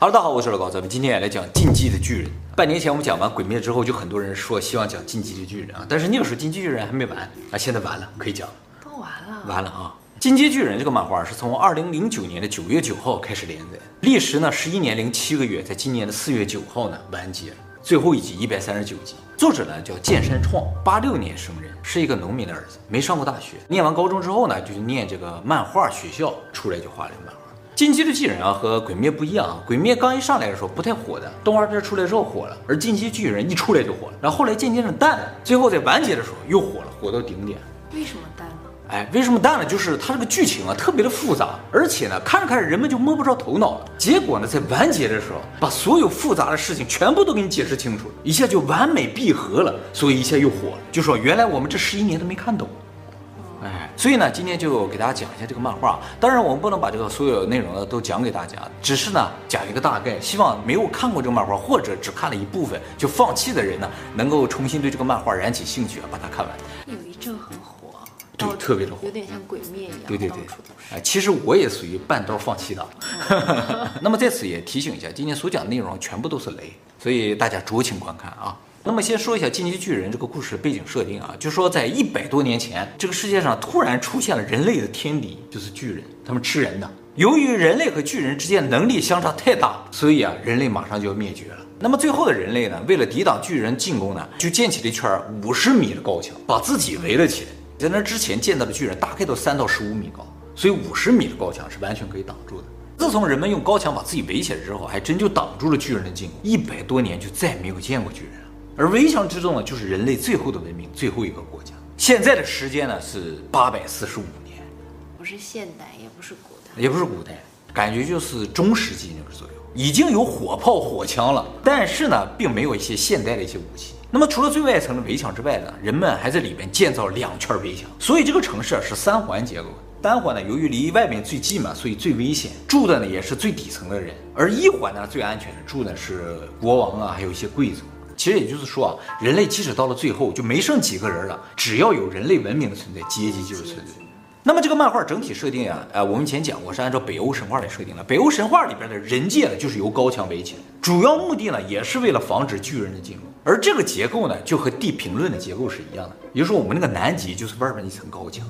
哈喽，大家好，我是老高，咱们今天也来讲《进击的巨人》。半年前我们讲完《鬼灭》之后，就很多人说希望讲《进击的巨人》啊，但是那个时候《进击巨人》还没完啊，现在完了，可以讲了。都完了，完了啊！《进击巨人》这个漫画是从二零零九年的九月九号开始连载，历时呢十一年零七个月，在今年的四月九号呢完结。最后一集一百三十九集，作者呢叫谏山创，八六年生人，是一个农民的儿子，没上过大学，念完高中之后呢，就去念这个漫画学校，出来就画了个漫画。进击的巨人啊，和鬼灭不一样啊。鬼灭刚一上来的时候不太火的，动画片出来之后火了，而进击巨人一出来就火了，然后后来渐渐的淡了，最后在完结的时候又火了，火到顶点。为什么淡了？哎，为什么淡了？就是它这个剧情啊特别的复杂，而且呢看着看着人们就摸不着头脑了。结果呢在完结的时候，把所有复杂的事情全部都给你解释清楚了，一下就完美闭合了，所以一下又火了。就说原来我们这十一年都没看懂。哎，所以呢，今天就给大家讲一下这个漫画。当然，我们不能把这个所有内容呢都讲给大家，只是呢讲一个大概，希望没有看过这个漫画或者只看了一部分就放弃的人呢，能够重新对这个漫画燃起兴趣啊，把它看完。有一阵很火，对，特别的火，有点像鬼灭一样。对对对，哎，其实我也属于半道放弃的。那么在此也提醒一下，今天所讲的内容全部都是雷，所以大家酌情观看啊。那么先说一下《进击巨人》这个故事背景设定啊，就说在一百多年前，这个世界上突然出现了人类的天敌，就是巨人，他们吃人的。由于人类和巨人之间能力相差太大，所以啊，人类马上就要灭绝了。那么最后的人类呢，为了抵挡巨人进攻呢，就建起了一圈五十米的高墙，把自己围了起来。在那之前见到的巨人大概都三到十五米高，所以五十米的高墙是完全可以挡住的。自从人们用高墙把自己围起来之后，还真就挡住了巨人的进攻。一百多年就再也没有见过巨人。而围墙之中呢，就是人类最后的文明，最后一个国家。现在的时间呢是八百四十五年，不是现代，也不是古代，也不是古代，感觉就是中世纪那个左右。已经有火炮、火枪了，但是呢，并没有一些现代的一些武器。那么除了最外层的围墙之外呢，人们还在里面建造两圈围墙，所以这个城市啊是三环结构。单环呢，由于离外面最近嘛，所以最危险，住的呢也是最底层的人；而一环呢，最安全的，住的是国王啊，还有一些贵族。其实也就是说啊，人类即使到了最后就没剩几个人了，只要有人类文明的存在，阶级就是存在。那么这个漫画整体设定啊，呃，我们以前讲过是按照北欧神话来设定的。北欧神话里边的人界呢，就是由高墙围起来，主要目的呢，也是为了防止巨人的进入。而这个结构呢，就和地平论的结构是一样的，也就是说我们那个南极就是外边一层高墙，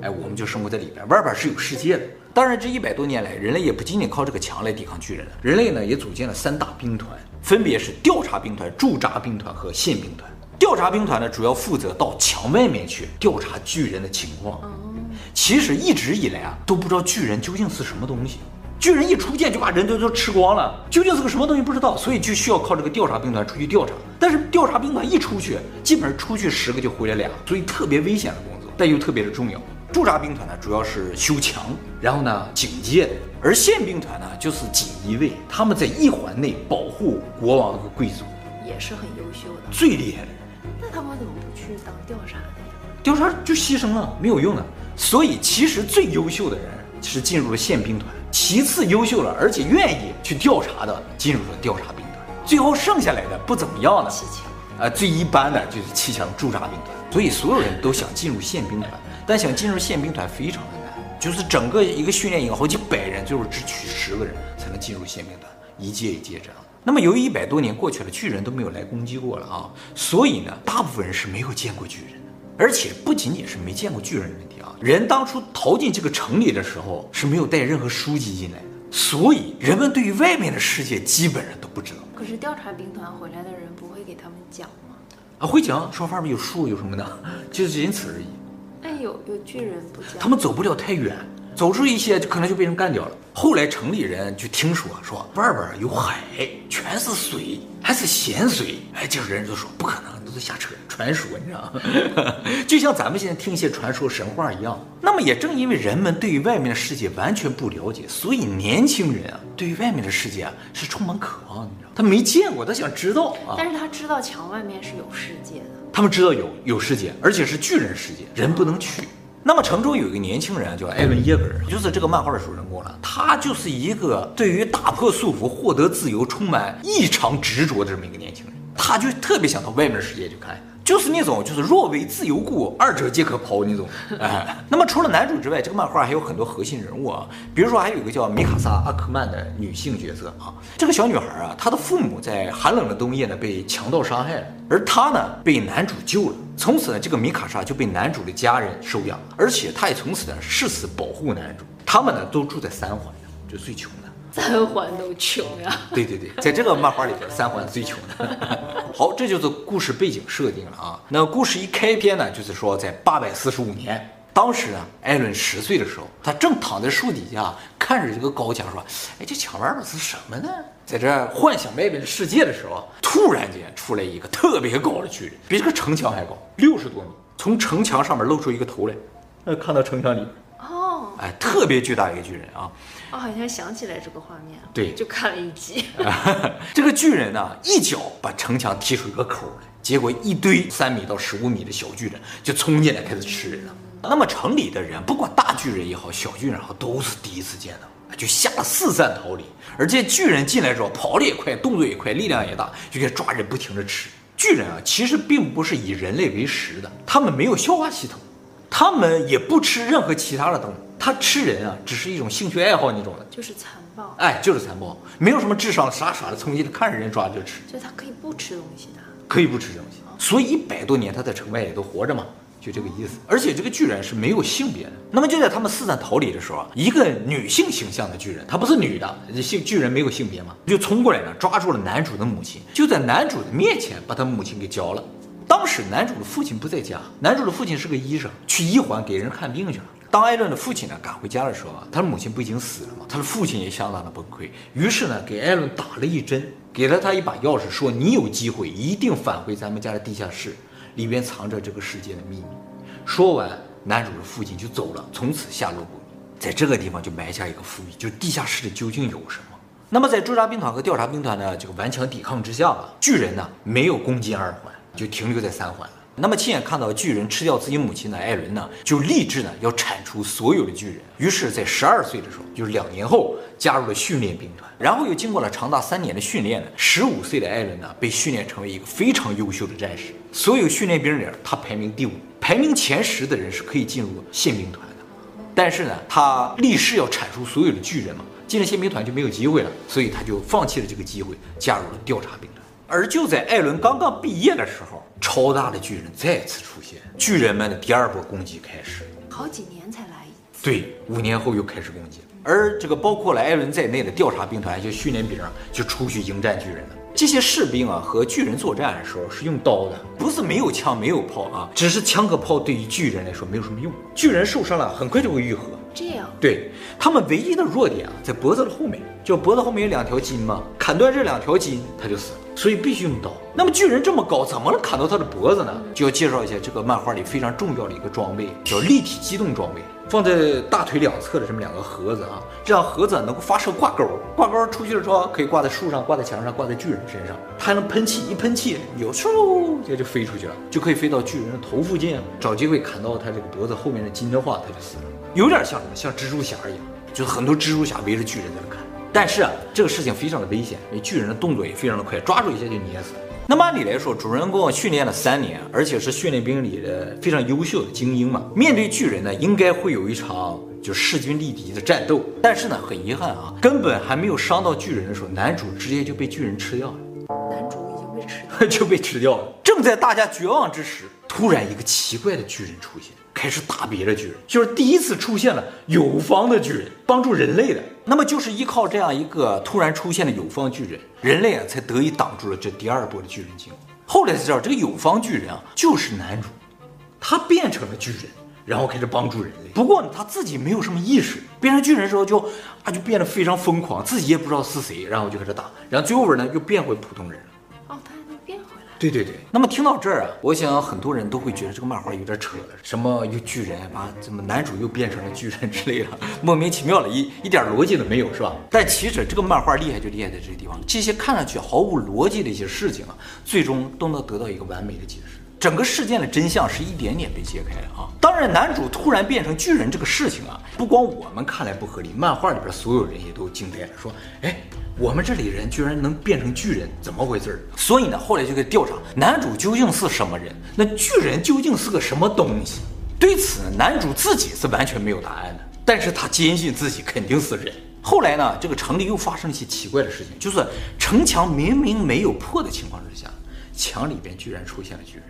哎，我们就生活在里边，外边是有世界的。当然，这一百多年来，人类也不仅仅靠这个墙来抵抗巨人了，人类呢也组建了三大兵团。分别是调查兵团、驻扎兵团和宪兵团。调查兵团呢，主要负责到墙外面去调查巨人的情况。其实一直以来啊，都不知道巨人究竟是什么东西。巨人一出现就把人都都吃光了，究竟是个什么东西不知道，所以就需要靠这个调查兵团出去调查。但是调查兵团一出去，基本上出去十个就回来俩，所以特别危险的工作，但又特别的重要。驻扎兵团呢，主要是修墙，然后呢警戒。而宪兵团呢，就是锦衣卫，他们在一环内保护国王和贵族，也是很优秀的，最厉害的。那他们怎么不去当调查的呀？调查就牺牲了，没有用的。所以其实最优秀的人是进入了宪兵团，其次优秀了而且愿意去调查的进入了调查兵团，最后剩下来的不怎么样的，骑墙。啊，最一般的就是骑墙驻扎兵团。所以所有人都想进入宪兵团，但想进入宪兵团非常的难。就是整个一个训练营，好几百人，最后只取十个人才能进入宪兵团，一届一届这样。那么由于一百多年过去了，巨人都没有来攻击过了啊，所以呢，大部分人是没有见过巨人的。而且不仅仅是没见过巨人的问题啊，人当初逃进这个城里的时候是没有带任何书籍进来的，所以人们对于外面的世界基本上都不知道。可是调查兵团回来的人不会给他们讲吗？啊，会讲，说外面有树有什么的，就是仅此而已。哎，有有巨人不讲，他们走不了太远，走出一些就可能就被人干掉了。后来城里人就听说说外边有海，全是水，还是咸水。哎，这个人就说不可能，都是瞎扯，传说你知道吗？就像咱们现在听一些传说神话一样。那么也正因为人们对于外面的世界完全不了解，所以年轻人啊对于外面的世界啊是充满渴望，你知道？他没见过，他想知道啊。但是他知道墙外面是有世界的。他们知道有有世界，而且是巨人世界，人不能去。那么城中有一个年轻人叫艾伦耶格尔，就是这个漫画的主人公了。他就是一个对于打破束缚、获得自由充满异常执着的这么一个年轻人。他就特别想到外面的世界去看。就是那种就是若为自由故，二者皆可抛那种。哎，那么除了男主之外，这个漫画还有很多核心人物啊，比如说还有一个叫米卡萨阿克曼的女性角色啊。这个小女孩啊，她的父母在寒冷的冬夜呢被强盗伤害了，而她呢被男主救了。从此呢，这个米卡莎就被男主的家人收养，而且她也从此呢誓死保护男主。他们呢都住在三环，就最穷的。三环都穷呀！对对对，在这个漫画里边，三环最穷的。好，这就是故事背景设定了啊。那故事一开篇呢，就是说在八百四十五年，当时啊，艾伦十岁的时候，他正躺在树底下看着这个高墙，说：“哎，这墙外边是什么呢？”在这幻想外面的世界的时候，突然间出来一个特别高的巨人，比这个城墙还高，六十多米，从城墙上面露出一个头来，呃，看到城墙里。哦，哎，特别巨大一个巨人啊。我、哦、好像想起来这个画面，对，就看了一集。这个巨人呢，一脚把城墙踢出一个口来，结果一堆三米到十五米的小巨人就冲进来开始吃人了。那么城里的人，不管大巨人也好，小巨人也好，都是第一次见到，就吓得四散逃离。而且巨人进来之后，跑得也快，动作也快，力量也大，就给抓人不停地吃。巨人啊，其实并不是以人类为食的，他们没有消化系统，他们也不吃任何其他的东西。他吃人啊，只是一种兴趣爱好那种的，就是残暴，哎，就是残暴，没有什么智商，傻傻的，从进来看着人抓就吃，所以他可以不吃东西的，可以不吃东西，所以一百多年他在城外也都活着嘛，就这个意思。而且这个巨人是没有性别的。那么就在他们四散逃离的时候啊，一个女性形象的巨人，她不是女的，性巨人没有性别嘛，就冲过来呢，抓住了男主的母亲，就在男主的面前把他母亲给交了。当时男主的父亲不在家，男主的父亲是个医生，去医环给人看病去了。当艾伦的父亲呢赶回家的时候啊，他的母亲不已经死了吗？他的父亲也相当的崩溃，于是呢给艾伦打了一针，给了他一把钥匙，说你有机会一定返回咱们家的地下室，里边藏着这个世界的秘密。说完，男主的父亲就走了，从此下落不明。在这个地方就埋下一个伏笔，就是地下室里究竟有什么？那么在驻扎兵团和调查兵团的这个顽强抵抗之下吧，巨人呢没有攻进二环，就停留在三环了。那么亲眼看到巨人吃掉自己母亲的艾伦呢，就立志呢要铲除所有的巨人。于是，在十二岁的时候，就是两年后，加入了训练兵团。然后又经过了长达三年的训练呢，十五岁的艾伦呢被训练成为一个非常优秀的战士。所有训练兵里，他排名第五，排名前十的人是可以进入宪兵团的。但是呢，他立誓要铲除所有的巨人嘛，进了宪兵团就没有机会了，所以他就放弃了这个机会，加入了调查兵团。而就在艾伦刚刚毕业的时候，超大的巨人再次出现，巨人们的第二波攻击开始。好几年才来一次。对，五年后又开始攻击。而这个包括了艾伦在内的调查兵团，就训练兵就出去迎战巨人了。这些士兵啊，和巨人作战的时候是用刀的，不是没有枪没有炮啊，只是枪和炮对于巨人来说没有什么用。巨人受伤了，很快就会愈合。这样。对，他们唯一的弱点啊，在脖子的后面，就脖子后面有两条筋嘛，砍断这两条筋，他就死了。所以必须用刀。那么巨人这么高，怎么能砍到他的脖子呢？就要介绍一下这个漫画里非常重要的一个装备，叫立体机动装备，放在大腿两侧的这么两个盒子啊，这样盒子能够发射挂钩，挂钩出去的时候可以挂在树上、挂在墙上、挂在巨人身上，它还能喷气，一喷气有嗖，这就飞出去了，就可以飞到巨人的头附近，找机会砍到他这个脖子后面的筋的话，他就死了。有点像什么？像蜘蛛侠一样，就是很多蜘蛛侠围着巨人在那砍。但是啊，这个事情非常的危险，因为巨人的动作也非常的快，抓住一下就捏死。那么按理来说，主人公训练了三年，而且是训练兵里的非常优秀的精英嘛，面对巨人呢，应该会有一场就势均力敌的战斗。但是呢，很遗憾啊，根本还没有伤到巨人的时候，男主直接就被巨人吃掉了。男主已经被吃掉了，就被吃掉了。正在大家绝望之时，突然一个奇 怪的巨人出现。开始打别的巨人，就是第一次出现了友方的巨人帮助人类的。那么就是依靠这样一个突然出现的友方巨人，人类啊才得以挡住了这第二波的巨人进攻。后来才知道，这个友方巨人啊就是男主，他变成了巨人，然后开始帮助人类。不过呢，他自己没有什么意识，变成巨人之后就啊就变得非常疯狂，自己也不知道是谁，然后就开始打，然后最后边呢又变回普通人。对对对，那么听到这儿啊，我想很多人都会觉得这个漫画有点扯了，什么有巨人啊，怎么男主又变成了巨人之类的，莫名其妙的，一一点逻辑都没有，是吧？但其实这个漫画厉害就厉害在这个地方，这些看上去毫无逻辑的一些事情啊，最终都能得到一个完美的解释。整个事件的真相是一点点被揭开的啊！当然，男主突然变成巨人这个事情啊，不光我们看来不合理，漫画里边所有人也都惊呆了，说：“哎，我们这里人居然能变成巨人，怎么回事儿？”所以呢，后来就给调查男主究竟是什么人，那巨人究竟是个什么东西？对此，男主自己是完全没有答案的，但是他坚信自己肯定是人。后来呢，这个城里又发生了一些奇怪的事情，就是城墙明明没有破的情况之下，墙里边居然出现了巨人。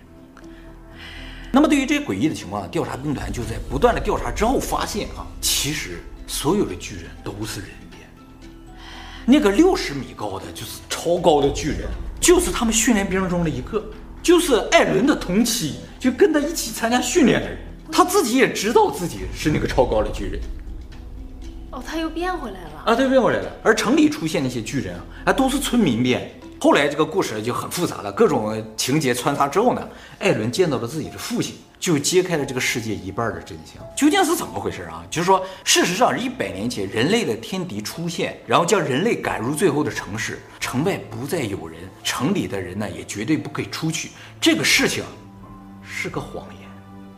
那么对于这些诡异的情况，调查兵团就在不断的调查之后发现啊，其实所有的巨人都是人。那个六十米高的就是超高的巨人，就是他们训练兵中的一个，就是艾伦的同期，就跟他一起参加训练的人，他自己也知道自己是那个超高的巨人。哦，他又变回来了啊，对，变回来了。而城里出现那些巨人啊，还都是村民变。后来这个故事就很复杂了，各种情节穿插之后呢，艾伦见到了自己的父亲，就揭开了这个世界一半的真相。究竟是怎么回事啊？就是说，事实上，一百年前人类的天敌出现，然后将人类赶入最后的城市，城外不再有人，城里的人呢也绝对不可以出去。这个事情是个谎言，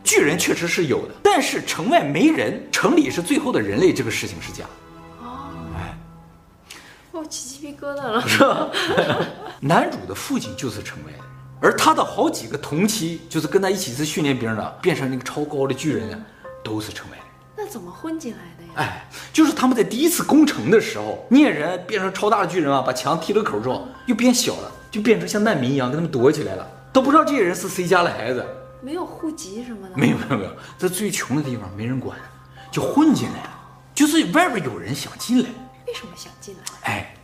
巨人确实是有的，但是城外没人，城里是最后的人类，这个事情是假。哦我起鸡皮疙瘩了，是吧？男主的父亲就是城外的，而他的好几个同期，就是跟他一起是训练兵的，变成那个超高的巨人呢，都是城外的。那怎么混进来的呀？哎，就是他们在第一次攻城的时候，猎人变成超大的巨人啊，把墙踢了口之后，又变小了，就变成像难民一样，跟他们躲起来了，都不知道这些人是谁家的孩子，没有户籍什么的，没有没有没有，在最穷的地方没人管，就混进来了，就是外边有人想进来。为什么想进来？哎，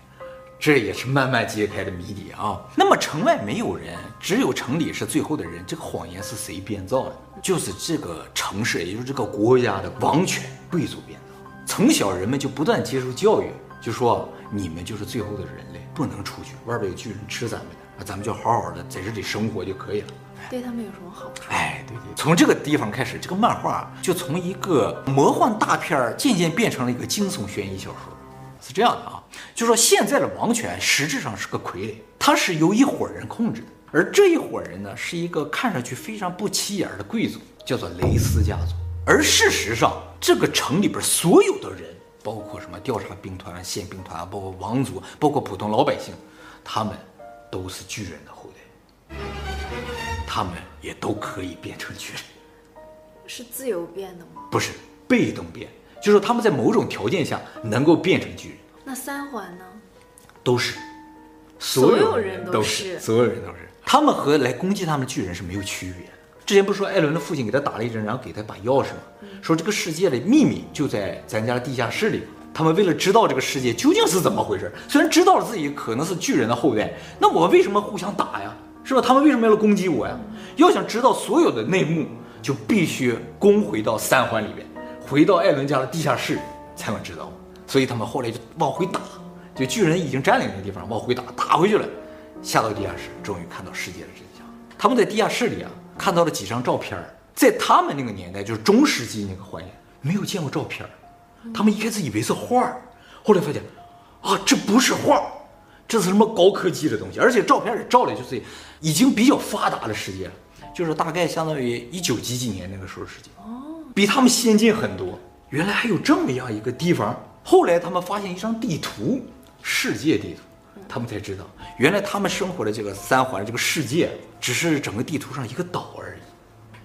这也是慢慢揭开的谜底啊。那么城外没有人，只有城里是最后的人，这个谎言是谁编造的？就是这个城市，也就是这个国家的王权贵族编造。从小人们就不断接受教育，就说你们就是最后的人类，不能出去，外边有巨人吃咱们的，咱们就好好的在这里生活就可以了。对他们有什么好处？哎，对对，从这个地方开始，这个漫画就从一个魔幻大片渐渐变成了一个惊悚悬疑小说。是这样的啊，就说现在的王权实质上是个傀儡，它是由一伙人控制的，而这一伙人呢，是一个看上去非常不起眼的贵族，叫做雷斯家族。而事实上，这个城里边所有的人，包括什么调查兵团、宪兵团，包括王族，包括普通老百姓，他们都是巨人的后代，他们也都可以变成巨人。是自由变的吗？不是，被动变。就是他们在某种条件下能够变成巨人。那三环呢？都是，所有人都是，所有人都是。他们和来攻击他们的巨人是没有区别的。之前不是说艾伦的父亲给他打了一针，然后给他把钥匙吗？嗯、说这个世界的秘密就在咱家的地下室里。他们为了知道这个世界究竟是怎么回事，虽然知道了自己可能是巨人的后代，那我为什么互相打呀？是吧？他们为什么要攻击我呀？要想知道所有的内幕，就必须攻回到三环里边。回到艾伦家的地下室才能知道，所以他们后来就往回打，就巨人已经占领那地方，往回打，打回去了，下到地下室，终于看到世界的真相。他们在地下室里啊，看到了几张照片，在他们那个年代，就是中世纪那个环境，没有见过照片，他们一开始以为是画，后来发现，啊，这不是画，这是什么高科技的东西，而且照片里照的就是已经比较发达的世界了，就是大概相当于一九几几年那个时候世界。比他们先进很多，原来还有这么样一个地方。后来他们发现一张地图，世界地图，他们才知道，原来他们生活的这个三环这个世界，只是整个地图上一个岛而已。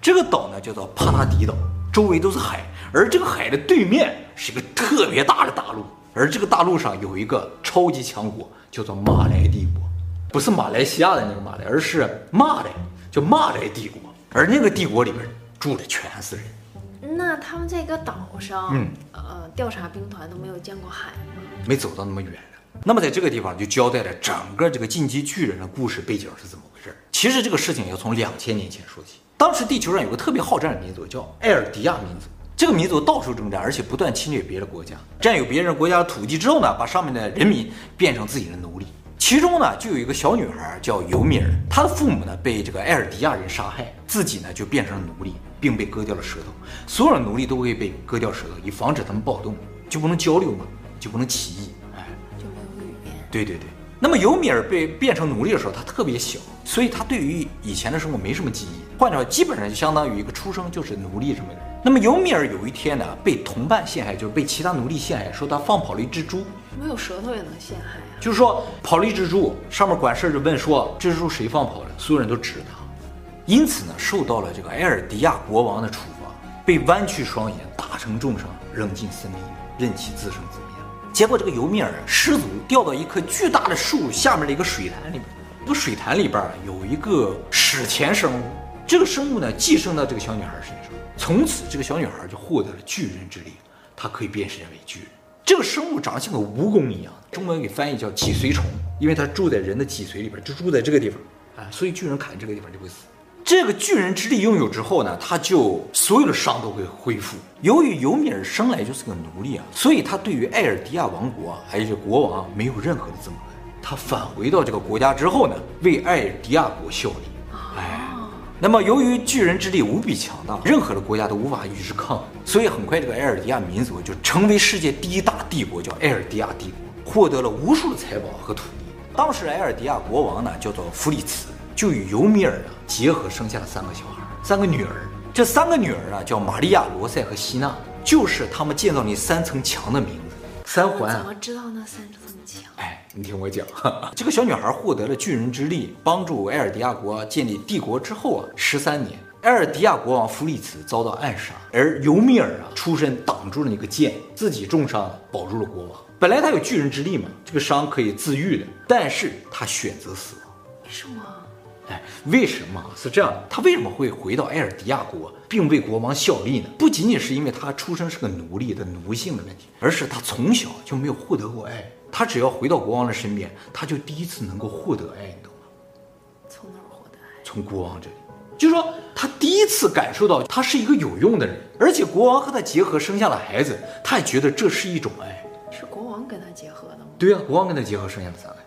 这个岛呢叫做帕拉迪岛，周围都是海，而这个海的对面是一个特别大的大陆，而这个大陆上有一个超级强国，叫做马来帝国，不是马来西亚的那个马来，而是马来，叫马来帝国。而那个帝国里边住的全是人。那他们在一个岛上，嗯，呃，调查兵团都没有见过海吗？没走到那么远。那么在这个地方就交代了整个这个进击巨人的故事背景是怎么回事。其实这个事情要从两千年前说起。当时地球上有个特别好战的民族叫艾尔迪亚民族，这个民族到处征战，而且不断侵略别的国家，占有别人国家的土地之后呢，把上面的人民变成自己的奴隶。其中呢，就有一个小女孩叫尤米尔，她的父母呢被这个艾尔迪亚人杀害，自己呢就变成了奴隶，并被割掉了舌头。所有的奴隶都会被割掉舌头，以防止他们暴动，就不能交流嘛，就不能起义，哎，就没有语言。对对对。那么尤米尔被变成奴隶的时候，他特别小，所以他对于以前的生活没什么记忆。换句话，基本上就相当于一个出生就是奴隶这么的。那么尤米尔有一天呢，被同伴陷害，就是被其他奴隶陷害，说他放跑了一只猪。没有舌头也能陷害啊？就是说跑了一只猪，上面管事就问说，这只猪谁放跑的？所有人都指着他，因此呢，受到了这个埃尔迪亚国王的处罚，被弯曲双眼，打成重伤，扔进森林，任其自生自灭。结果这个尤米尔失足掉到一棵巨大的树下面的一个水潭里面，这个水潭里边有一个史前生物，这个生物呢寄生到这个小女孩身上。从此，这个小女孩就获得了巨人之力，她可以变身为巨人。这个生物长得像个蜈蚣一样，中文给翻译叫脊髓虫，因为它住在人的脊髓里边，就住在这个地方啊，所以巨人砍这个地方就会死。这个巨人之力拥有之后呢，他就所有的伤都会恢复。由于尤米尔生来就是个奴隶啊，所以他对于艾尔迪亚王国还有国王没有任何的憎恨。他返回到这个国家之后呢，为艾尔迪亚国效力。哎那么，由于巨人之力无比强大，任何的国家都无法与之抗衡，所以很快这个埃尔迪亚民族就成为世界第一大帝国，叫埃尔迪亚帝国，获得了无数的财宝和土地。当时埃尔迪亚国王呢叫做弗里茨，就与尤米尔啊结合生下了三个小孩，三个女儿。这三个女儿啊叫玛利亚、罗塞和希娜，就是他们建造那三层墙的名字。三环怎么知道那三层墙？哎。你听我讲，这个小女孩获得了巨人之力，帮助埃尔迪亚国建立帝国之后啊，十三年，埃尔迪亚国王弗里茨遭到暗杀，而尤米尔啊出身挡住了那个剑，自己重伤保住了国王。本来他有巨人之力嘛，这个伤可以自愈的，但是他选择死亡。为什么？哎，为什么是这样？他为什么会回到埃尔迪亚国，并为国王效力呢？不仅仅是因为他出生是个奴隶的奴性的问题，而是他从小就没有获得过爱。他只要回到国王的身边，他就第一次能够获得爱，你懂吗？从哪儿获得爱？从国王这里，就是说他第一次感受到他是一个有用的人，而且国王和他结合生下了孩子，他也觉得这是一种爱。是国王跟他结合的吗？对呀、啊，国王跟他结合生下了三孩。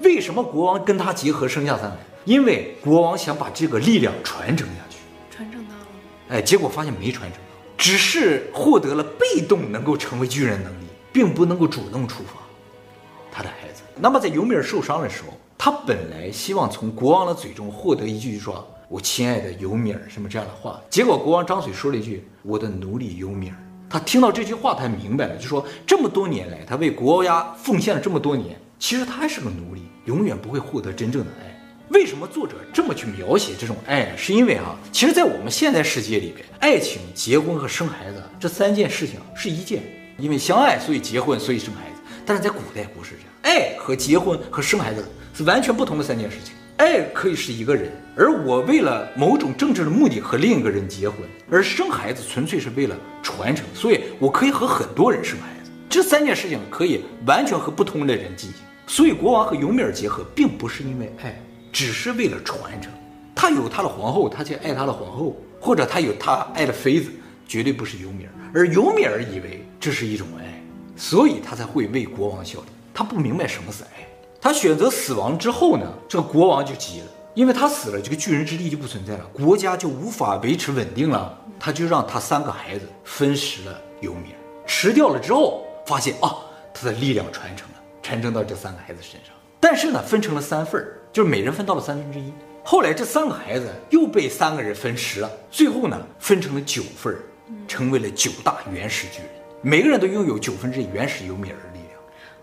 为什么国王跟他结合生下三孩？因为国王想把这个力量传承下去。传承到了？哎，结果发现没传承到，只是获得了被动能够成为巨人能力，并不能够主动出发。他的孩子，那么在尤米尔受伤的时候，他本来希望从国王的嘴中获得一句说“我亲爱的尤米尔”什么这样的话，结果国王张嘴说了一句“我的奴隶尤米尔”。他听到这句话，他明白了，就说这么多年来，他为国家奉献了这么多年，其实他还是个奴隶，永远不会获得真正的爱。为什么作者这么去描写这种爱呢？是因为哈，其实，在我们现在世界里边，爱情、结婚和生孩子这三件事情是一件，因为相爱，所以结婚，所以生孩子。但是在古代不是这样，爱和结婚和生孩子是完全不同的三件事情。爱可以是一个人，而我为了某种政治的目的和另一个人结婚，而生孩子纯粹是为了传承，所以我可以和很多人生孩子。这三件事情可以完全和不同的人进行。所以国王和尤米尔结合，并不是因为爱，只是为了传承。他有他的皇后，他就爱他的皇后，或者他有他爱的妃子，绝对不是尤米尔。而尤米尔以为这是一种爱。所以他才会为国王效力。他不明白什么是爱。他选择死亡之后呢，这个国王就急了，因为他死了，这个巨人之力就不存在了，国家就无法维持稳定了。他就让他三个孩子分食了尤米尔，吃掉了之后，发现啊，他的力量传承了，传承到这三个孩子身上。但是呢，分成了三份儿，就是每人分到了三分之一。后来这三个孩子又被三个人分食了，最后呢，分成了九份儿，成为了九大原始巨人。每个人都拥有九分之一原始尤米尔的力量，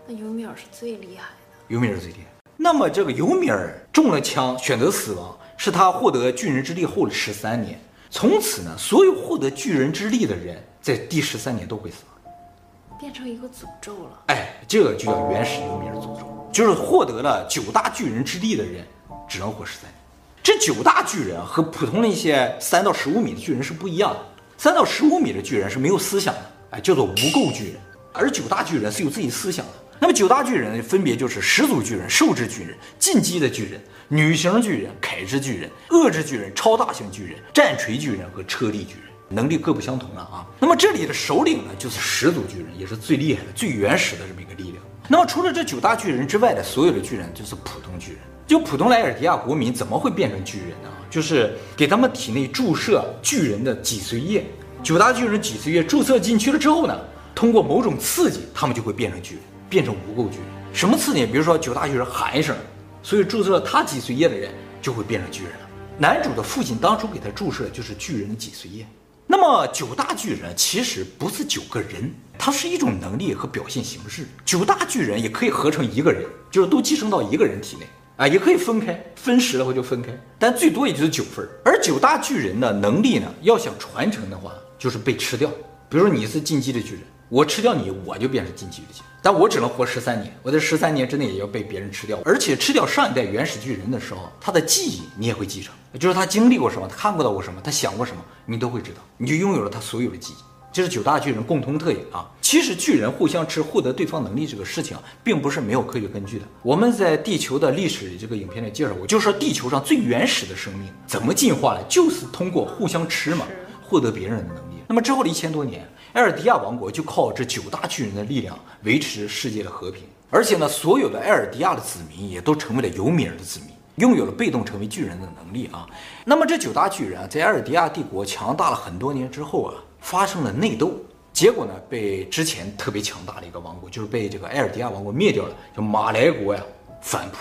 那尤米尔是最厉害的。尤米尔最厉害。那么这个尤米尔中了枪，选择死亡，是他获得巨人之力后的十三年。从此呢，所有获得巨人之力的人，在第十三年都会死亡，变成一个诅咒了。哎，这个就叫原始尤米尔诅咒，就是获得了九大巨人之力的人，只能活十三年。这九大巨人和普通的一些三到十五米的巨人是不一样的，三到十五米的巨人是没有思想的。哎叫做无垢巨人，而九大巨人是有自己思想的。那么九大巨人呢，分别就是始祖巨人、兽之巨人、进击的巨人、女型巨人、铠之巨人、恶之巨人、超大型巨人、战锤巨人和车力巨人，能力各不相同了啊。那么这里的首领呢，就是始祖巨人，也是最厉害的、最原始的这么一个力量。那么除了这九大巨人之外的所有的巨人，就是普通巨人。就普通莱尔迪亚国民怎么会变成巨人呢？就是给他们体内注射巨人的脊髓液。九大巨人脊髓液注射进去了之后呢，通过某种刺激，他们就会变成巨人，变成无垢巨人。什么刺激？比如说九大巨人喊一声，所以注射了他脊髓液的人就会变成巨人了。男主的父亲当初给他注射的就是巨人的脊髓液，那么九大巨人其实不是九个人，它是一种能力和表现形式。九大巨人也可以合成一个人，就是都寄生到一个人体内啊，也可以分开，分食了后就分开，但最多也就是九份。而九大巨人的能力呢，要想传承的话，就是被吃掉。比如说你是进击的巨人，我吃掉你，我就变成进击的巨人。但我只能活十三年，我在十三年之内也要被别人吃掉，而且吃掉上一代原始巨人的时候，他的记忆你也会继承，就是他经历过什么，他看过到过什么，他想过什么，你都会知道，你就拥有了他所有的记忆。这是九大巨人共同特点啊。其实巨人互相吃获得对方能力这个事情啊，并不是没有科学根据的。我们在地球的历史这个影片里介绍过，就是说地球上最原始的生命怎么进化的，就是通过互相吃嘛，获得别人的能力。那么之后的一千多年。埃尔迪亚王国就靠这九大巨人的力量维持世界的和平，而且呢，所有的埃尔迪亚的子民也都成为了尤米尔的子民，拥有了被动成为巨人的能力啊。那么这九大巨人啊，在埃尔迪亚帝国强大了很多年之后啊，发生了内斗，结果呢，被之前特别强大的一个王国，就是被这个埃尔迪亚王国灭掉了，叫马来国呀，反扑。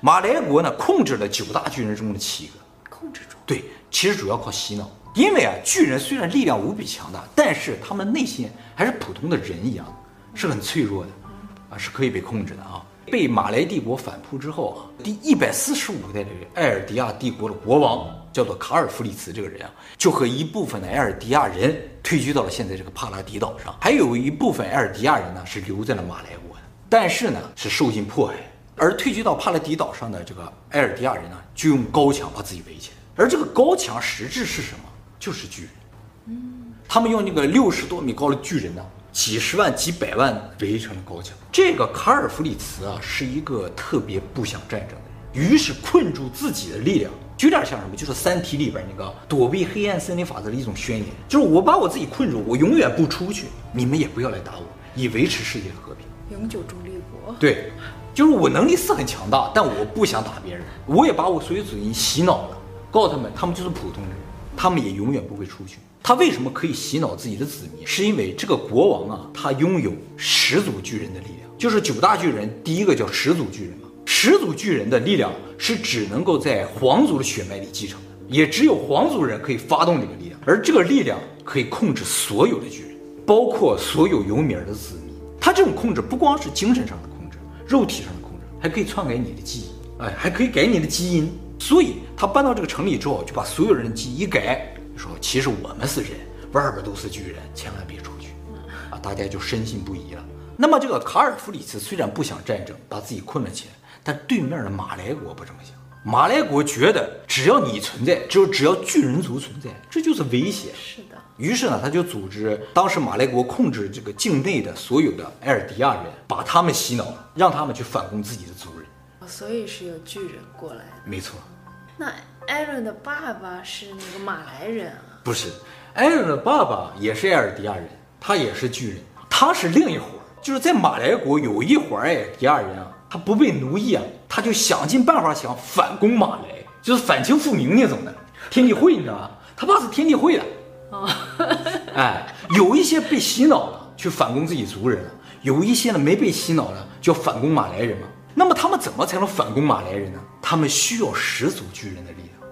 马来国呢，控制了九大巨人中的七个，控制住。对，其实主要靠洗脑。因为啊，巨人虽然力量无比强大，但是他们内心还是普通的人一样，是很脆弱的，啊，是可以被控制的啊。被马来帝国反扑之后啊，第一百四十五代的埃尔迪亚帝国的国王叫做卡尔弗里茨，这个人啊，就和一部分的埃尔迪亚人退居到了现在这个帕拉迪岛上，还有一部分埃尔迪亚人呢是留在了马来国，但是呢是受尽迫害。而退居到帕拉迪岛上的这个埃尔迪亚人呢，就用高墙把自己围起来，而这个高墙实质是什么？就是巨人，嗯，他们用那个六十多米高的巨人呢，几十万、几百万围成了高墙。这个卡尔弗里茨啊，是一个特别不想战争的人，于是困住自己的力量，就有点像什么？就是《三体》里边那个躲避黑暗森林法则的一种宣言，就是我把我自己困住，我永远不出去，你们也不要来打我，以维持世界的和平，永久中立国。对，就是我能力是很强大，但我不想打别人，我也把我所有子民洗脑了，告诉他们，他们就是普通人。他们也永远不会出去。他为什么可以洗脑自己的子民？是因为这个国王啊，他拥有始祖巨人的力量，就是九大巨人第一个叫始祖巨人嘛。始祖巨人的力量是只能够在皇族的血脉里继承的，也只有皇族人可以发动这个力量，而这个力量可以控制所有的巨人，包括所有尤米尔的子民。他这种控制不光是精神上的控制，肉体上的控制，还可以篡改你的记忆，哎，还可以改你的基因。所以他搬到这个城里之后，就把所有人的记忆一改，说其实我们是人，外边都是巨人，千万别出去，啊，大家就深信不疑了。那么这个卡尔弗里茨虽然不想战争，把自己困了起来，但对面的马来国不这么想。马来国觉得只要你存在，只有只要巨人族存在，这就是威胁。是的。于是呢，他就组织当时马来国控制这个境内的所有的埃尔迪亚人，把他们洗脑，让他们去反攻自己的族人。所以是有巨人过来的，没错。那艾伦的爸爸是那个马来人啊？不是，艾伦的爸爸也是埃尔迪亚人，他也是巨人，他是另一伙儿。就是在马来国有一伙埃尔迪亚人啊，他不被奴役啊，他就想尽办法想反攻马来，就是反清复明那种的。天地会你知道吧？他爸是天地会的。哦，哎，有一些被洗脑了，去反攻自己族人了；有一些呢没被洗脑了，就要反攻马来人嘛。那么他们怎么才能反攻马来人呢？他们需要始祖巨人的力量，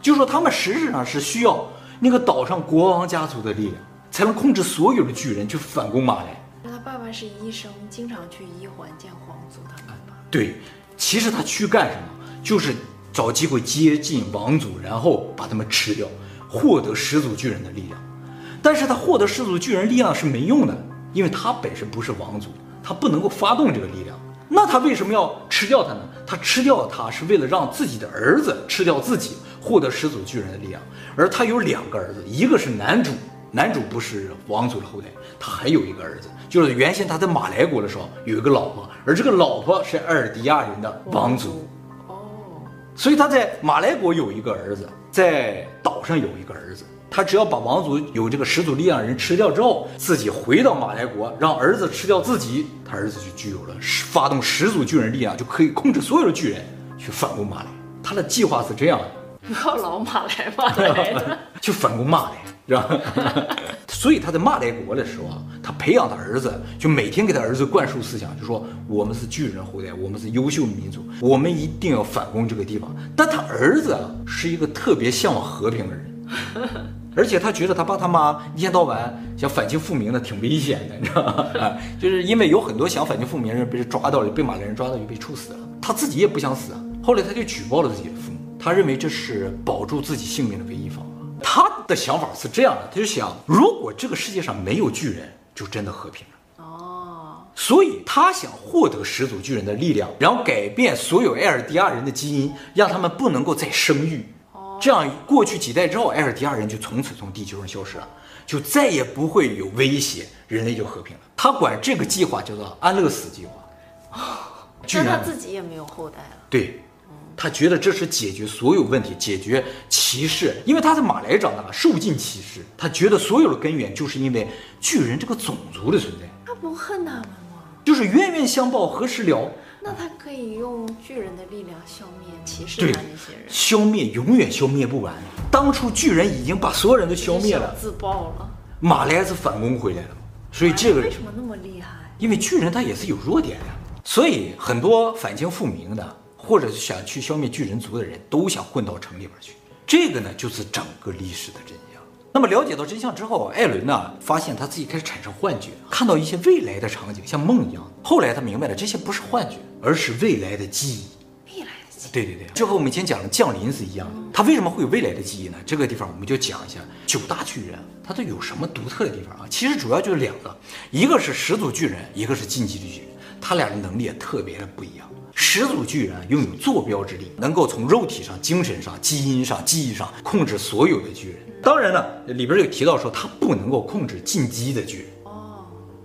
就是说他们实质上是需要那个岛上国王家族的力量，才能控制所有的巨人去反攻马来。他爸爸是医生，经常去医环见皇族。他爸爸对，其实他去干什么？就是找机会接近王族，然后把他们吃掉，获得始祖巨人的力量。但是他获得始祖巨人力量是没用的，因为他本身不是王族，他不能够发动这个力量。那他为什么要吃掉他呢？他吃掉他是为了让自己的儿子吃掉自己，获得始祖巨人的力量。而他有两个儿子，一个是男主，男主不是王族的后代，他还有一个儿子，就是原先他在马来国的时候有一个老婆，而这个老婆是埃尔迪亚人的王族。哦，所以他在马来国有一个儿子，在岛上有一个儿子。他只要把王族有这个始祖力量的人吃掉之后，自己回到马来国，让儿子吃掉自己，他儿子就具有了发动始祖巨人力量，就可以控制所有的巨人去反攻马来。他的计划是这样的：不要老马来马来，去反攻马来，是吧？所以他在马来国的时候啊，他培养他儿子，就每天给他儿子灌输思想，就说我们是巨人后代，我们是优秀民族，我们一定要反攻这个地方。但他儿子啊，是一个特别向往和平的人。而且他觉得他爸他妈一天到晚想反清复明的挺危险的，你知道吗？啊，就是因为有很多想反清复明的人被抓到了，被马来人抓到就被处死了，他自己也不想死啊。后来他就举报了自己的父母，他认为这是保住自己性命的唯一方法。他的想法是这样的，他就想，如果这个世界上没有巨人，就真的和平了。哦，所以他想获得始祖巨人的力量，然后改变所有艾尔迪亚人的基因，让他们不能够再生育。这样过去几代之后，埃尔迪亚人就从此从地球上消失了，就再也不会有威胁，人类就和平了。他管这个计划叫做安乐死计划。那他自己也没有后代了。对，他觉得这是解决所有问题、解决歧视，因为他在马来长大，受尽歧视。他觉得所有的根源就是因为巨人这个种族的存在。他不恨他们吗？就是冤冤相报何时了。那他可以用巨人的力量消灭歧视他那些人，消灭永远消灭不完。当初巨人已经把所有人都消灭了，自爆了。马来是反攻回来了，所以这个为什么那么厉害？因为巨人他也是有弱点的，所以很多反清复明的，或者是想去消灭巨人族的人都想混到城里边去。这个呢，就是整个历史的真相。那么了解到真相之后，艾伦呢发现他自己开始产生幻觉，看到一些未来的场景，像梦一样。后来他明白了，这些不是幻觉，而是未来的记忆。未来的记忆。对对对，这和我们以前讲的降临是一样的。他为什么会有未来的记忆呢？这个地方我们就讲一下九大巨人，他都有什么独特的地方啊？其实主要就是两个，一个是始祖巨人，一个是进击的巨人，他俩的能力也特别的不一样。始祖巨人拥有坐标之力，能够从肉体上、精神上、基因上、记忆上控制所有的巨人。当然呢，里边有提到说他不能够控制进击的巨人。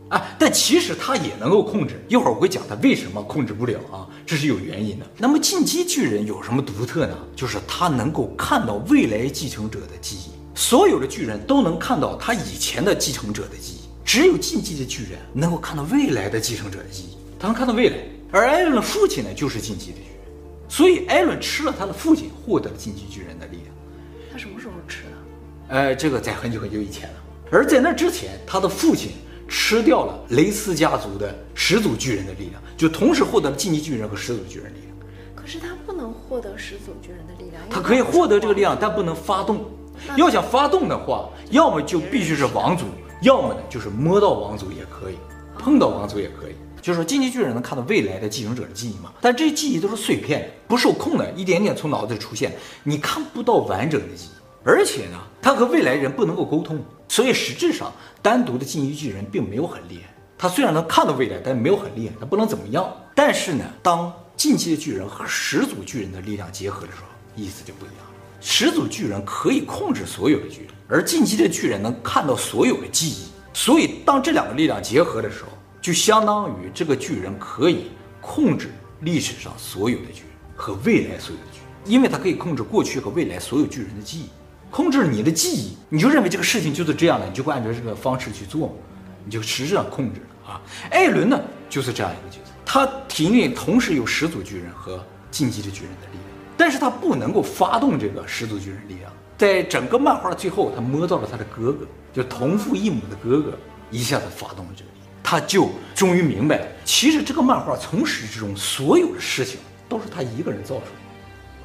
哦，啊，但其实他也能够控制。一会儿我会讲他为什么控制不了啊，这是有原因的。那么进击巨人有什么独特呢？就是他能够看到未来继承者的记忆。所有的巨人都能看到他以前的继承者的记忆，只有进击的巨人能够看到未来的继承者的记忆。他能看到未来。而艾伦的父亲呢，就是进击的巨人，所以艾伦吃了他的父亲，获得了进击巨人的力量。他什么时候吃的？呃，这个在很久很久以前了。而在那之前，他的父亲吃掉了雷斯家族的始祖巨人的力量，就同时获得了进击巨人和始祖巨人力量。可是他不能获得始祖巨人的力量。他可以获得这个力量，但不能发动。要想发动的话，要么就必须是王族，要么呢就是摸到王族也可以，碰到王族也可以。就是说，进击巨人能看到未来的继承者的记忆嘛？但这些记忆都是碎片，不受控的，一点点从脑子里出现，你看不到完整的记忆。而且呢，他和未来人不能够沟通，所以实质上单独的进击巨人并没有很厉害。他虽然能看到未来，但没有很厉害，他不能怎么样。但是呢，当进击的巨人和始祖巨人的力量结合的时候，意思就不一样了。始祖巨人可以控制所有的巨人，而进击的巨人能看到所有的记忆。所以，当这两个力量结合的时候，就相当于这个巨人可以控制历史上所有的巨人和未来所有的巨人，因为他可以控制过去和未来所有巨人的记忆，控制你的记忆，你就认为这个事情就是这样的，你就会按照这个方式去做，你就实质上控制了啊。艾伦呢，就是这样一个角色，他体内同时有始祖巨人和进击的巨人的力量，但是他不能够发动这个始祖巨人力量。在整个漫画的最后，他摸到了他的哥哥，就同父异母的哥哥，一下子发动了这个。他就终于明白，其实这个漫画从始至终所有的事情都是他一个人造出来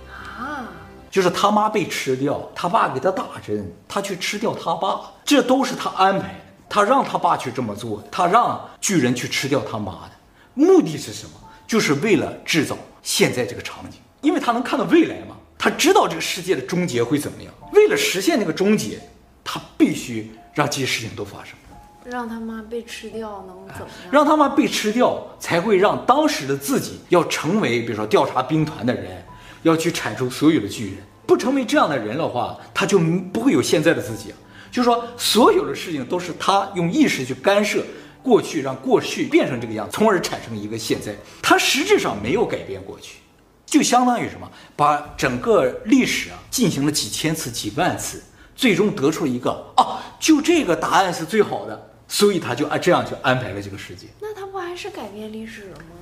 的啊，就是他妈被吃掉，他爸给他打针，他去吃掉他爸，这都是他安排的。他让他爸去这么做，他让巨人去吃掉他妈的，目的是什么？就是为了制造现在这个场景，因为他能看到未来嘛，他知道这个世界的终结会怎么样。为了实现那个终结，他必须让这些事情都发生。让他妈被吃掉能怎么样？让他妈被吃掉，才会让当时的自己要成为，比如说调查兵团的人，要去铲除所有的巨人。不成为这样的人的话，他就不会有现在的自己。就是说，所有的事情都是他用意识去干涉过去，让过去变成这个样子，从而产生一个现在。他实质上没有改变过去，就相当于什么？把整个历史啊进行了几千次、几万次，最终得出一个啊，就这个答案是最好的。所以他就按这样去安排了这个世界。那他不还是改变历史了吗？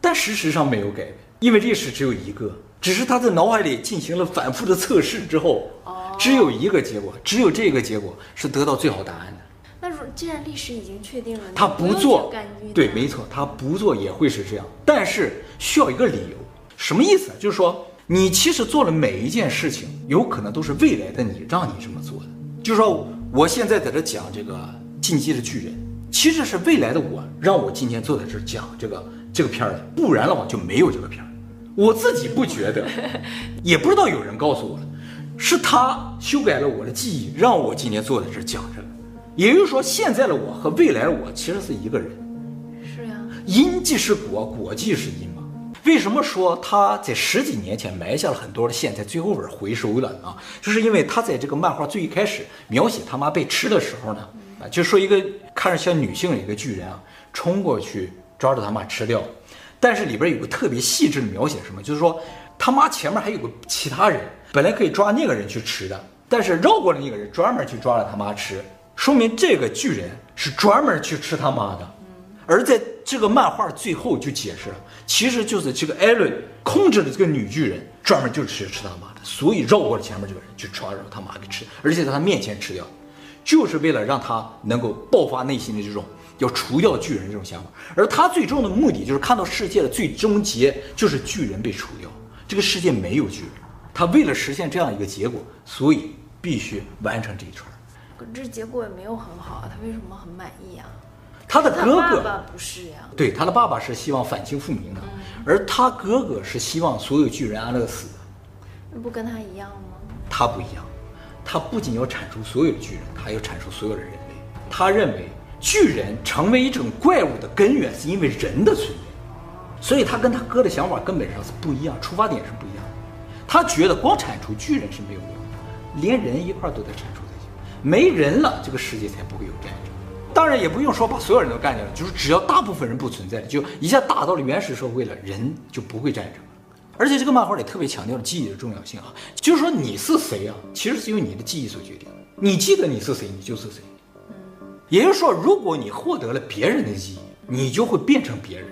但事实上没有改变，因为历史只有一个，只是他在脑海里进行了反复的测试之后，哦，只有一个结果，只有这个结果是得到最好答案的。那如既然历史已经确定了，他不做，对，没错，他不做也会是这样，但是需要一个理由。什么意思？就是说，你其实做了每一件事情，有可能都是未来的你让你这么做的。就是说我现在在这讲这个进击的巨人，其实是未来的我让我今天坐在这儿讲这个这个片儿的，不然的话就没有这个片儿。我自己不觉得，也不知道有人告诉我了，是他修改了我的记忆，让我今天坐在这儿讲这个。也就是说，现在的我和未来的我其实是一个人。是呀，因即是果，果即是因嘛。为什么说他在十几年前埋下了很多的线，在最后边回收了啊？就是因为他在这个漫画最一开始描写他妈被吃的时候呢，啊，就说一个看着像女性的一个巨人啊，冲过去抓着他妈吃掉。但是里边有个特别细致的描写，什么？就是说他妈前面还有个其他人，本来可以抓那个人去吃的，但是绕过了那个人，专门去抓了他妈吃。说明这个巨人是专门去吃他妈的。而在这个漫画最后就解释了，其实就是这个艾伦控制了这个女巨人，专门就是吃吃他妈的，所以绕过了前面这个人去抓着他妈给吃，而且在他面前吃掉，就是为了让他能够爆发内心的这种。要除掉巨人这种想法，而他最终的目的就是看到世界的最终结就是巨人被除掉，这个世界没有巨人。他为了实现这样一个结果，所以必须完成这一串。可这结果也没有很好啊，他为什么很满意啊？他的哥哥爸爸不是呀？对，他的爸爸是希望反清复明的，而他哥哥是希望所有巨人安乐死的。那不跟他一样吗？他不一样，他不仅要铲除所有的巨人，他要铲除所有的人类。他认为。巨人成为一种怪物的根源是因为人的存在，所以他跟他哥的想法根本上是不一样，出发点是不一样的。他觉得光铲除巨人是没有用的，连人一块儿都得铲除才行。没人了，这个世界才不会有战争。当然也不用说把所有人都干掉了，就是只要大部分人不存在，就一下打到了原始社会了，人就不会战争。而且这个漫画里特别强调了记忆的重要性啊，就是说你是谁啊，其实是由你的记忆所决定的。你记得你是谁，你就是谁。也就是说，如果你获得了别人的记忆，你就会变成别人。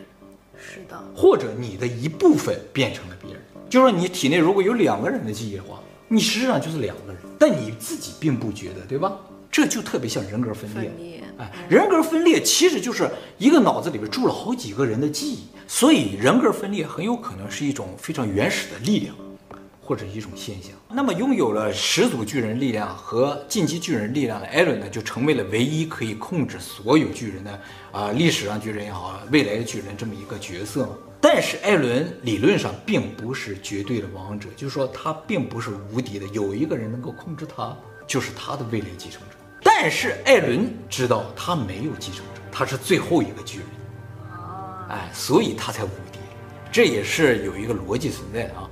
是的。或者你的一部分变成了别人。就是说，你体内如果有两个人的记忆的话，你实际上就是两个人，但你自己并不觉得，对吧？这就特别像人格分裂。分裂。哎，人格分裂其实就是一个脑子里边住了好几个人的记忆，所以人格分裂很有可能是一种非常原始的力量。或者一种现象，那么拥有了始祖巨人力量和进击巨人力量的艾伦呢，就成为了唯一可以控制所有巨人的啊，历史上巨人也好，未来的巨人这么一个角色。但是艾伦理论上并不是绝对的王者，就是说他并不是无敌的，有一个人能够控制他，就是他的未来继承者。但是艾伦知道他没有继承者，他是最后一个巨人，哎，所以他才无敌。这也是有一个逻辑存在的啊。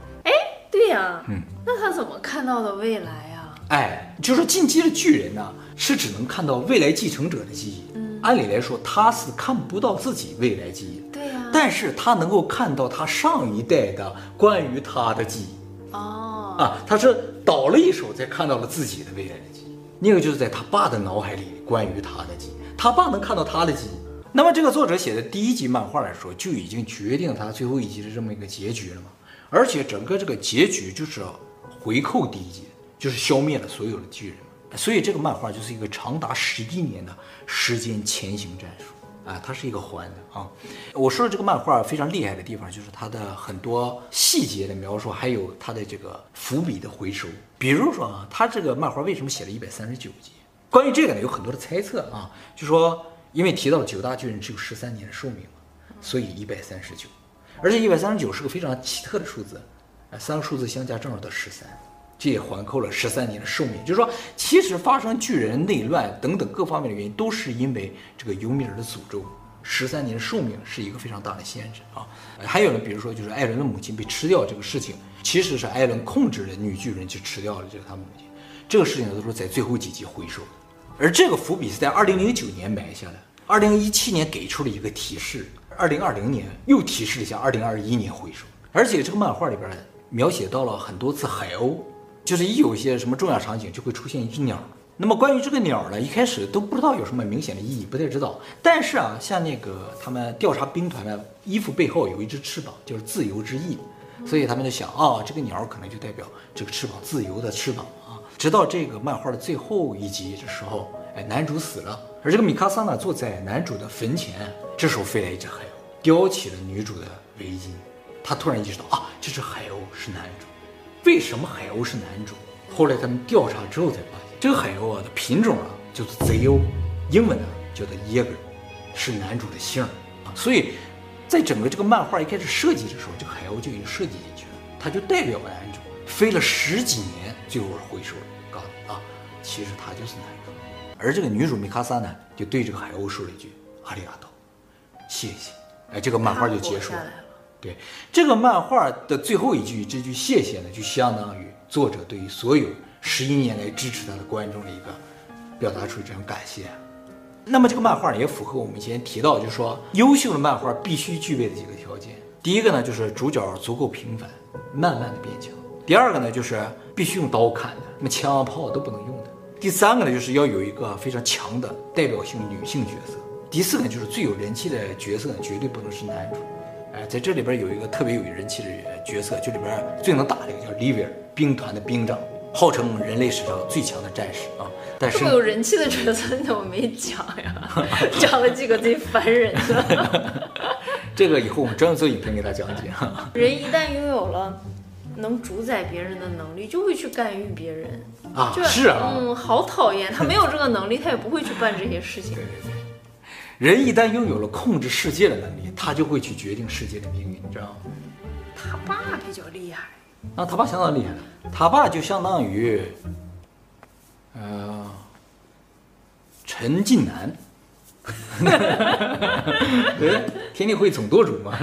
嗯，那他怎么看到的未来呀？哎，就是进击的巨人呢，是只能看到未来继承者的记忆。嗯，按理来说他是看不到自己未来记忆。对呀，但是他能够看到他上一代的关于他的记忆。哦，啊，他是倒了一手才看到了自己的未来的记忆。那个就是在他爸的脑海里关于他的记忆，他爸能看到他的记忆。那么这个作者写的第一集漫画来说，就已经决定他最后一集的这么一个结局了嘛。而且整个这个结局就是回扣第一集，就是消灭了所有的巨人，所以这个漫画就是一个长达十一年的时间前行战术啊，它是一个环的啊。我说的这个漫画非常厉害的地方，就是它的很多细节的描述，还有它的这个伏笔的回收。比如说啊，它这个漫画为什么写了一百三十九集？关于这个呢，有很多的猜测啊，就说因为提到九大巨人只有十三年的寿命嘛，所以一百三十九。而且一百三十九是个非常奇特的数字，啊，三个数字相加正好得十三，这也环扣了十三年的寿命。就是说，其实发生巨人内乱等等各方面的原因，都是因为这个尤米尔的诅咒。十三年的寿命是一个非常大的限制啊。还有呢，比如说就是艾伦的母亲被吃掉这个事情，其实是艾伦控制了女巨人去吃掉了这个他母亲。这个事情都是在最后几集回收，而这个伏笔是在二零零九年埋下的，二零一七年给出了一个提示。二零二零年又提示一下，二零二一年回收，而且这个漫画里边描写到了很多次海鸥，就是一有一些什么重要场景就会出现一只鸟。那么关于这个鸟呢，一开始都不知道有什么明显的意义，不太知道。但是啊，像那个他们调查兵团的衣服背后有一只翅膀，就是自由之翼，所以他们就想啊，这个鸟可能就代表这个翅膀自由的翅膀啊。直到这个漫画的最后一集的时候，哎，男主死了。而这个米卡萨呢，坐在男主的坟前，这时候飞来一只海鸥，叼起了女主的围巾。他突然意识到啊，这只海鸥是男主。为什么海鸥是男主？后来他们调查之后才发现，这个海鸥啊的品种啊叫做贼鸥，英文呢叫做 Jaeger，是男主的姓啊。所以，在整个这个漫画一开始设计的时候，这个海鸥就已经设计进去了，它就代表了男主飞了十几年，最后回首了，告诉你啊，其实他就是男主。而这个女主米卡萨呢，就对这个海鸥说了一句“阿里阿多”，谢谢。哎，这个漫画就结束了。对，这个漫画的最后一句，这句谢谢呢，就相当于作者对于所有十一年来支持他的观众的一个表达出这种感谢。那么这个漫画也符合我们以前提到，就是说优秀的漫画必须具备的几个条件。第一个呢，就是主角足够平凡，慢慢的变强；第二个呢，就是必须用刀砍的，那么枪炮都不能用的；第三个呢，就是要有一个非常强的代表性女性角色；第四个呢，就是最有人气的角色呢，绝对不能是男主。哎，在这里边有一个特别有人气的角色，就里边最能打的一个叫利维尔，兵团的兵长，号称人类史上最强的战士啊。但是这么有人气的角色你怎么没讲呀？讲了几个最烦人的。这个以后我们专门做影片给他讲解。人一旦拥有了能主宰别人的能力，就会去干预别人啊。是啊，嗯，好讨厌。他没有这个能力，他也不会去办这些事情。对对对。人一旦拥有了控制世界的能力，他就会去决定世界的命运，你知道吗？他爸比较厉害，啊，他爸相当厉害，他爸就相当于，呃，陈近南，对，天地会总舵主嘛。